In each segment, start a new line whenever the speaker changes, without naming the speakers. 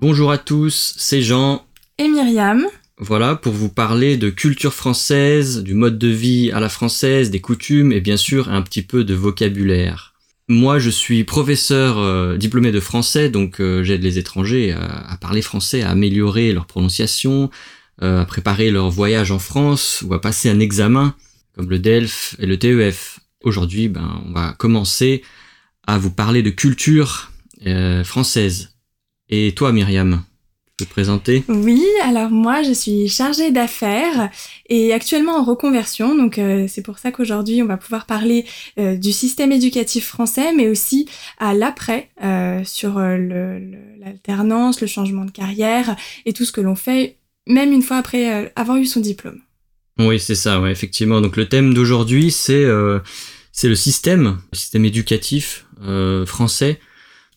Bonjour à tous, c'est Jean.
Et Myriam.
Voilà, pour vous parler de culture française, du mode de vie à la française, des coutumes et bien sûr un petit peu de vocabulaire. Moi, je suis professeur euh, diplômé de français, donc euh, j'aide les étrangers à, parler français, à améliorer leur prononciation, euh, à préparer leur voyage en France ou à passer un examen comme le DELF et le TEF. Aujourd'hui, ben, on va commencer à vous parler de culture française. Et toi, Myriam, tu peux te présenter
Oui, alors moi, je suis chargée d'affaires et actuellement en reconversion. Donc, euh, c'est pour ça qu'aujourd'hui, on va pouvoir parler euh, du système éducatif français, mais aussi à l'après, euh, sur l'alternance, le, changement de carrière et tout ce que l'on fait, même une fois après avoir eu son diplôme.
Oui, c'est ça, ouais, effectivement. Donc, le thème d'aujourd'hui, c'est c'est le système, le système éducatif français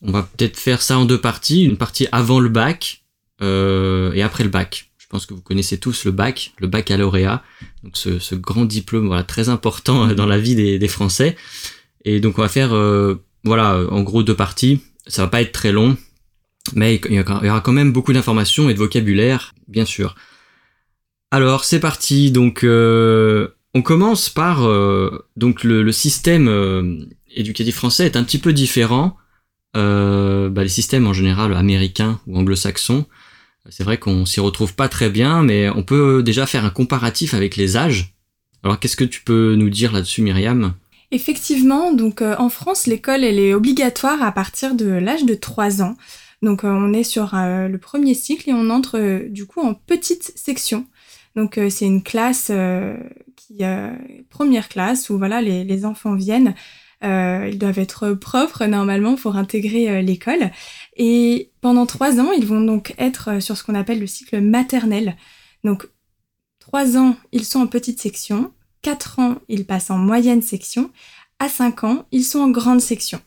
on va peut-être faire ça en deux parties, une partie avant le bac euh, et après le bac. Je pense que vous connaissez tous le bac, le baccalauréat, donc ce, grand diplôme voilà très important euh, dans la vie des, Français. Et donc on va faire euh, voilà en gros deux parties. Ça va pas être très long, mais il y aura quand même beaucoup d'informations et de vocabulaire, bien sûr. Alors c'est parti. Donc on commence par donc le système éducatif français est un petit peu différent euh, bah, les systèmes en général américains ou anglo-saxons, c'est vrai qu'on s'y retrouve pas très bien, mais on peut déjà faire un comparatif avec les âges. Alors qu'est-ce que tu peux nous dire là-dessus, Myriam?
Effectivement, donc euh, en France, l'école elle est obligatoire à partir de l'âge de 3 ans. Donc euh, on est sur le premier cycle et on entre du coup en petite section. Donc c'est une classe qui première classe où voilà les enfants viennent euh, ils doivent être propres normalement pour intégrer euh, l'école. Et pendant trois ans, ils vont donc être euh, sur ce qu'on appelle le cycle maternel. Donc trois ans, ils sont en petite section. Quatre ans, ils passent en moyenne section. À cinq ans, ils sont en grande section.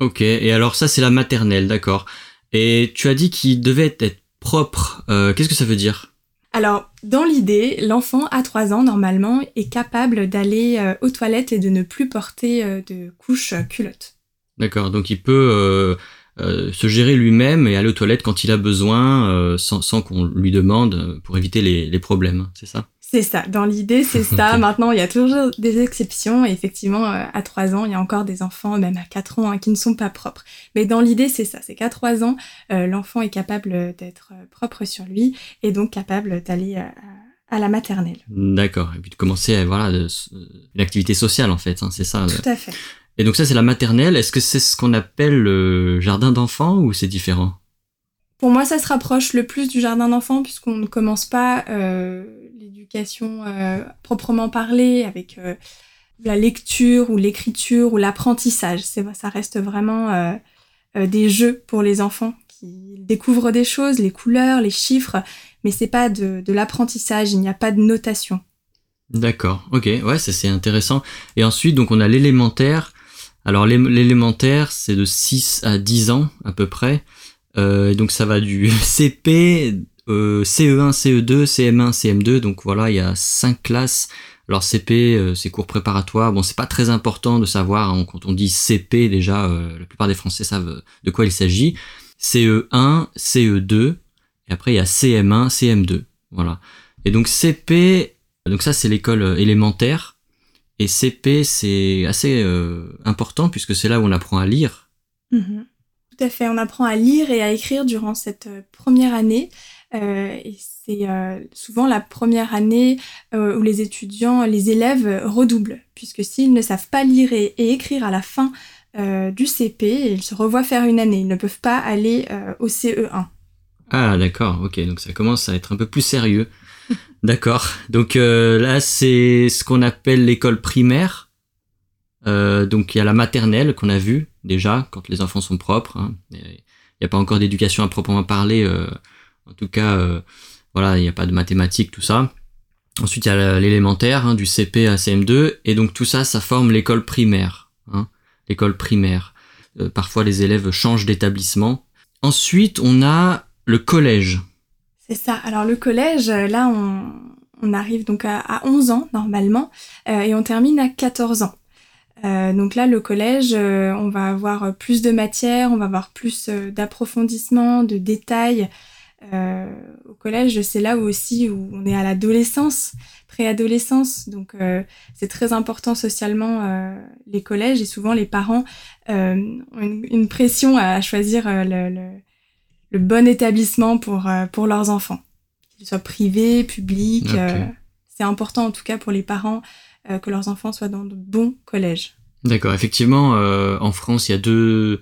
Ok, et alors ça c'est la maternelle, d'accord. Et tu as dit qu'ils devaient être propres. Qu'est-ce que ça veut dire?
Alors, dans l'idée, l'enfant à 3 ans, normalement, est capable d'aller euh, aux toilettes et de ne plus porter euh, de couche euh, culotte.
D'accord, donc il peut se gérer lui-même et aller aux toilettes quand il a besoin, sans, qu'on lui demande, pour éviter les problèmes, c'est ça?
C'est ça, dans l'idée, c'est ça. Maintenant, il y a toujours des exceptions. Et effectivement, euh, à 3 ans, il y a encore des enfants, même à 4 ans, hein, qui ne sont pas propres. Mais dans l'idée, c'est ça. C'est qu'à 3 ans, euh, l'enfant est capable d'être euh, propre sur lui et donc capable d'aller à, la maternelle.
D'accord. Et puis de commencer voilà, une activité sociale, en fait. Hein, c'est ça.
Tout à fait.
Et donc ça, c'est la maternelle. Est-ce que c'est ce qu'on appelle le jardin d'enfants ou c'est différent?
Pour moi, ça se rapproche le plus du jardin d'enfants puisqu'on ne commence pas l'éducation euh, proprement parlée, avec euh, la lecture ou l'écriture ou l'apprentissage. Ça reste vraiment euh, des jeux pour les enfants qui découvrent des choses, les couleurs, les chiffres, mais c'est pas de, l'apprentissage, il n'y a pas de notation.
D'accord, ok, ouais, c'est intéressant. Et ensuite, donc on a l'élémentaire. Alors l'élémentaire, c'est de 6 à 10 ans à peu près. Donc ça va du CP, CE1, CE2, CM1, CM2. Donc voilà, il y a cinq classes. Alors CP, euh, c'est cours préparatoires. Bon, c'est pas très important de savoir hein, quand on dit CP déjà. Euh, la plupart des Français savent de quoi il s'agit. CE1, CE2, et après il y a CM1, CM2. Voilà. Et donc CP, donc ça c'est l'école euh, élémentaire. Et CP c'est assez important puisque c'est là où on apprend à lire.
Mm-hmm. Tout à fait, on apprend à lire et à écrire durant cette première année. Euh, et c'est euh, souvent la première année euh, où les étudiants, les élèves redoublent, puisque s'ils ne savent pas lire et, écrire à la fin du CP, ils se revoient faire une année. Ils ne peuvent pas aller au CE1.
Ah d'accord, ok, donc ça commence à être un peu plus sérieux. d'accord, donc là c'est ce qu'on appelle l'école primaire. donc il y a la maternelle qu'on a vue déjà quand les enfants sont propres. Hein. Il n'y a pas encore d'éducation à proprement parler en tout cas, euh, voilà, il n'y a pas de mathématiques, tout ça. Ensuite, il y a l'élémentaire, hein, du CP à CM2, et donc tout ça, ça forme l'école primaire. Hein, l'école primaire. Euh, parfois, les élèves changent d'établissement. Ensuite, on a le collège.
C'est ça. Alors le collège, là, on, arrive donc à, 11 ans normalement, euh, et on termine à 14 ans. Donc là, le collège, on va avoir plus de matière, on va avoir plus d'approfondissement, de détails. au collège, c'est là où aussi où on est à l'adolescence, préadolescence. Donc c'est très important socialement les collèges et souvent les parents ont une, pression à choisir le, le, bon établissement pour, pour leurs enfants, qu'ils soient privés, publics. c'est important en tout cas pour les parents euh, que leurs enfants soient dans de bons collèges.
D'accord, effectivement, euh, en France, il y a deux,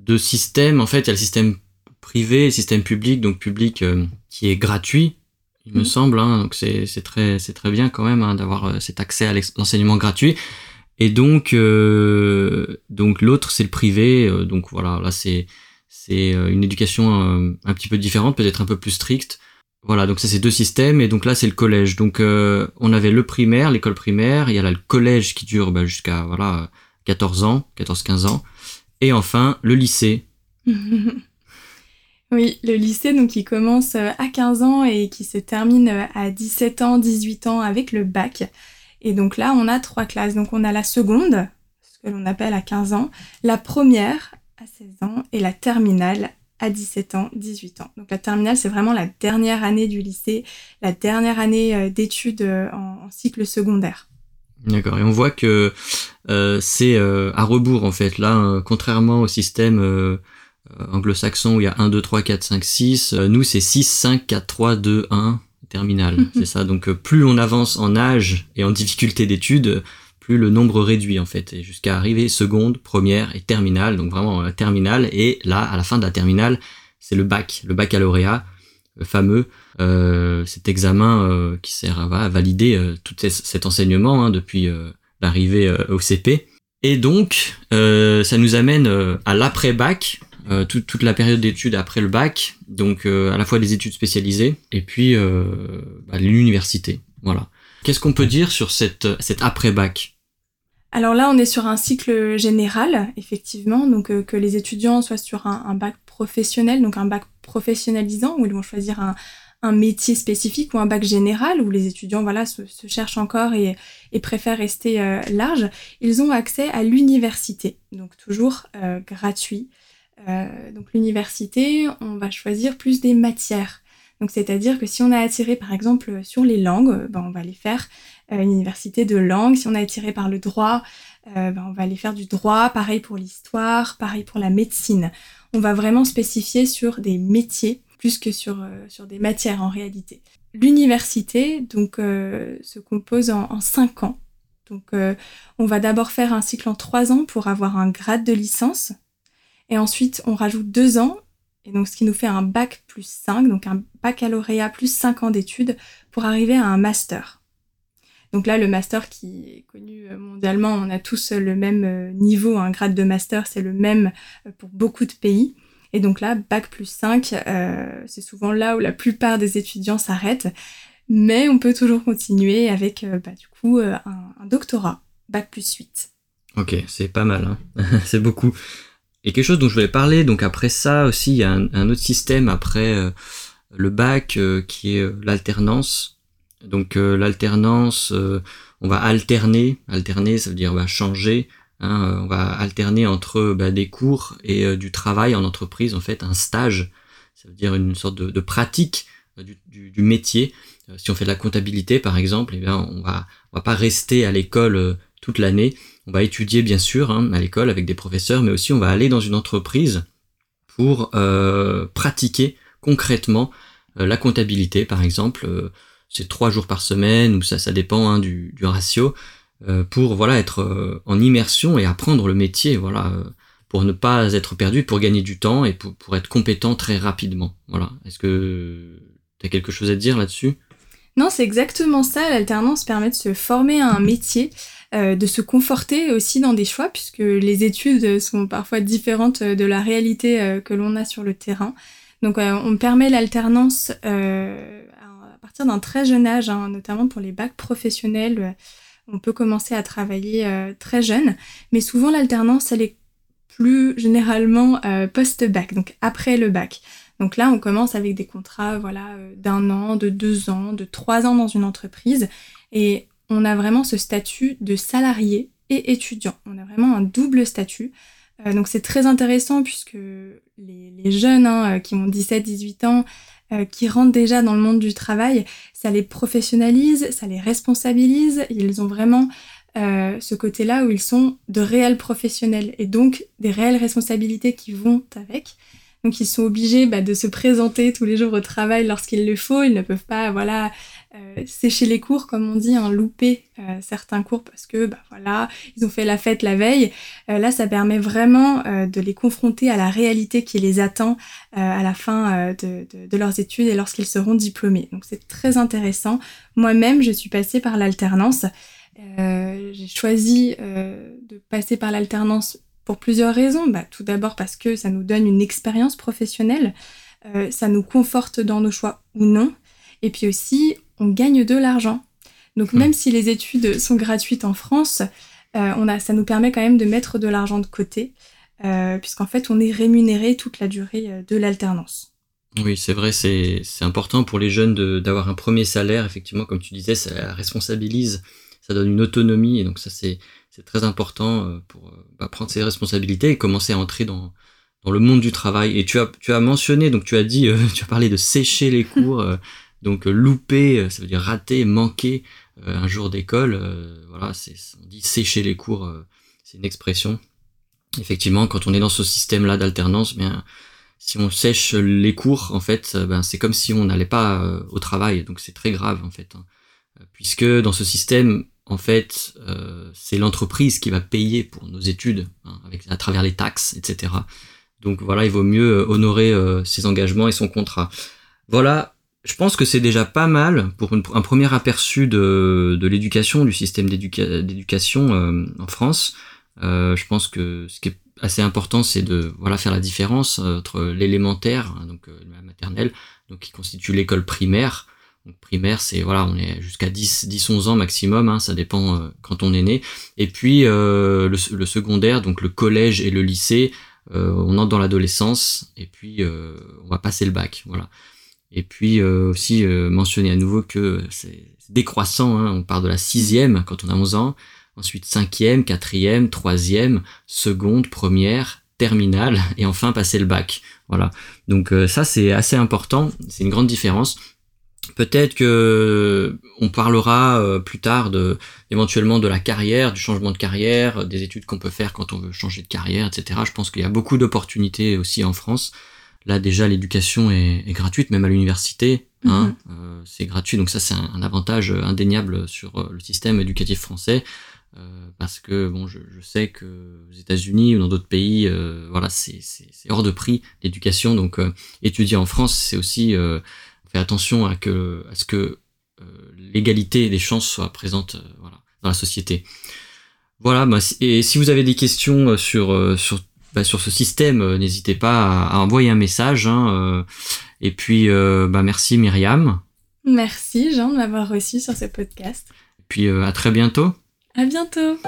deux systèmes. En fait, il y a le système privé et le système public, donc public euh, qui est gratuit, il me semble. Hein, donc c'est très, très bien quand même hein, d'avoir cet accès à l'enseignement gratuit. Et donc, donc l'autre, c'est le privé. donc voilà, là, c'est une éducation un petit peu différente, peut-être un peu plus stricte. Voilà, donc ça c'est deux systèmes et donc là c'est le collège. Donc euh, on avait le primaire, l'école primaire, il y a là le collège qui dure bah, jusqu'à voilà 14 ans, 14-15 ans, et enfin le lycée.
oui, le lycée donc qui commence euh, à 15 ans et qui se termine euh, à 17 ans, 18 ans avec le bac. Et donc là on a trois classes. Donc on a la seconde, ce que l'on appelle à 15 ans, la première à 16 ans et la terminale à 17 ans, 18 ans. Donc la terminale, c'est vraiment la dernière année du lycée, la dernière année euh, d'études euh, en, cycle secondaire.
D'accord, et on voit que euh, c'est à rebours en fait. Là, contrairement au système anglo-saxon où il y a 1, 2, 3, 4, 5, 6, nous c'est 6, 5, 4, 3, 2, 1, terminale. c'est ça, donc plus on avance en âge et en difficulté d'études, plus le nombre réduit en fait, jusqu'à arriver seconde, première et terminale, donc vraiment terminale, et là, à la fin de la terminale, c'est le bac, le baccalauréat, le fameux, euh, cet examen euh, qui sert à, valider euh, tout cet enseignement hein, depuis l'arrivée au CP. Et donc, ça nous amène à l'après-bac, toute, la période d'études après le bac, donc à la fois des études spécialisées, et puis bah, l'université. Voilà. Qu'est-ce qu'on peut dire sur cette, cet après-bac?
Alors là, on est sur un cycle général, effectivement, donc euh, que les étudiants soient sur un, bac professionnel, donc un bac professionnalisant, où ils vont choisir un, métier spécifique ou un bac général, où les étudiants voilà, se, cherchent encore et, préfèrent rester euh, larges, ils ont accès à l'université, donc toujours euh, gratuit. donc l'université, on va choisir plus des matières. Donc c'est-à-dire que si on a attiré par exemple sur les langues, ben, on va les faire euh, une université de langue. Si on est attiré par le droit, euh, ben, on va aller faire du droit. Pareil pour l'histoire, pareil pour la médecine. On va vraiment spécifier sur des métiers plus que sur, euh, sur des matières en réalité. L'université donc se compose en, en, cinq ans. Donc on va d'abord faire un cycle en trois ans pour avoir un grade de licence. Et ensuite on rajoute deux ans et donc, ce qui nous fait un bac plus 5, donc un baccalauréat plus 5 ans d'études pour arriver à un master. Donc là, le master qui est connu euh, mondialement, on a tous le même euh, niveau, un grade de master, c'est le même euh, pour beaucoup de pays. Et donc là, bac plus 5, c'est souvent là où la plupart des étudiants s'arrêtent. Mais on peut toujours continuer avec, bah, du coup, un, doctorat, bac plus 8.
Ok, c'est pas mal, hein c'est beaucoup. Et quelque chose dont je voulais parler, donc après ça aussi, il y a un, autre système après le bac qui est l'alternance. Donc euh, l'alternance, euh, on va alterner, alterner ça veut dire bah, changer, hein, euh, on va alterner entre bah, des cours et du travail en entreprise, en fait un stage, ça veut dire une sorte de, pratique du, métier. si on fait de la comptabilité par exemple, eh bien, on va, on va pas rester à l'école toute l'année, on va étudier bien sûr hein, à l'école avec des professeurs, mais aussi on va aller dans une entreprise pour pratiquer concrètement la comptabilité. Par exemple c'est trois jours par semaine ou ça ça dépend hein, du, du, ratio euh, pour voilà être euh, en immersion et apprendre le métier voilà euh, pour ne pas être perdu pour gagner du temps et pour, pour être compétent très rapidement. Voilà. Est-ce que tu as quelque chose à dire là-dessus?
Non c'est exactement ça. L'alternance permet de se former à un métier de se conforter aussi dans des choix puisque les études sont parfois différentes de la réalité que l'on a sur le terrain. Donc on permet l'alternance partir d'un très jeune âge, hein, notamment pour les bacs professionnels, euh, on peut commencer à travailler euh, très jeune, mais souvent l'alternance, elle est plus généralement euh, post-bac, donc après le bac. Donc là, on commence avec des contrats voilà, d'un an, de deux ans, de trois ans dans une entreprise, et on a vraiment ce statut de salarié et étudiant. On a vraiment un double statut. donc c'est très intéressant puisque les, jeunes hein, qui ont 17-18 ans, qui rentrent déjà dans le monde du travail, ça les professionnalise, ça les responsabilise. Ils ont vraiment ce côté-là où ils sont de réels professionnels et donc des réelles responsabilités qui vont avec. Donc ils sont obligés bah, de se présenter tous les jours au travail lorsqu'il le faut. Ils ne peuvent pas, voilà, euh, sécher les cours, comme on dit, hein, louper euh, certains cours parce que, bah voilà, ils ont fait la fête la veille. Euh, là, ça permet vraiment de les confronter à la réalité qui les attend à la fin de, leurs études et lorsqu'ils seront diplômés. Donc c'est très intéressant. Moi-même, je suis passée par l'alternance. j'ai choisi de passer par l'alternance pour plusieurs raisons. Bah, tout d'abord parce que ça nous donne une expérience professionnelle, euh, ça nous conforte dans nos choix ou non, et puis aussi on gagne de l'argent. Donc hmm. même si les études sont gratuites en France, euh, on a, ça nous permet quand même de mettre de l'argent de côté, euh, puisqu'en fait on est rémunéré toute la durée de l'alternance.
Oui, c'est vrai, c'est important pour les jeunes d'avoir un premier salaire, effectivement, comme tu disais, ça responsabilise, ça donne une autonomie, et donc ça c'est très important euh, pour euh, bah, prendre ses responsabilités et commencer à entrer dans, dans le monde du travail. Et tu as, tu as mentionné, donc tu as dit, euh, tu as parlé de sécher les cours, donc louper, ça veut dire rater, manquer un jour d'école. voilà, on dit sécher les cours, c'est une expression. Effectivement, quand on est dans ce système-là d'alternance, bien, si on sèche les cours, en fait, ben, c'est comme si on n'allait pas au travail, donc c'est très grave, en fait. Hein. Puisque dans ce système, en fait, euh, c'est l'entreprise qui va payer pour nos études, hein, avec, à travers les taxes, etc. Donc voilà, il vaut mieux euh, honorer euh, ses engagements et son contrat. Voilà, je pense que c'est déjà pas mal pour un premier aperçu de, l'éducation, du système d'éducation en France. je pense que ce qui est assez important, c'est de voilà faire la différence entre l'élémentaire, hein, donc la maternelle, donc qui constitue l'école primaire, primaire, c'est voilà, on est jusqu'à 10, 10, 11 ans maximum, hein, ça dépend euh, quand on est né. Et puis euh, le, secondaire, donc le collège et le lycée, euh, on entre dans l'adolescence et puis on va passer le bac, voilà. Et puis aussi mentionner à nouveau que c'est décroissant, hein, on part de la sixième quand on a 11 ans, ensuite cinquième, quatrième, troisième, seconde, première, terminale et enfin passer le bac. Voilà. Donc ça c'est assez important, c'est une grande différence. Peut-être que on parlera euh, plus tard de éventuellement de la carrière, du changement de carrière, des études qu'on peut faire quand on veut changer de carrière, etc. Je pense qu'il y a beaucoup d'opportunités aussi en France. Là déjà l'éducation est, gratuite, même à l'université, hein, mhm. euh, c'est gratuit, donc ça c'est un, avantage indéniable sur euh, le système éducatif français. parce que bon, je, sais que aux États-Unis ou dans d'autres pays, voilà, c'est hors de prix l'éducation. Donc, étudier en France, c'est aussi attention à, que, à ce que euh, l'égalité des chances soit présente euh, voilà, dans la société. Voilà, bah, et si vous avez des questions euh, sur, sur, bah, sur ce système, n'hésitez pas à, envoyer un message. Hein, et puis, bah, merci Myriam.
Merci Jean de m'avoir reçu sur ce podcast.
Et puis à très bientôt.
À bientôt.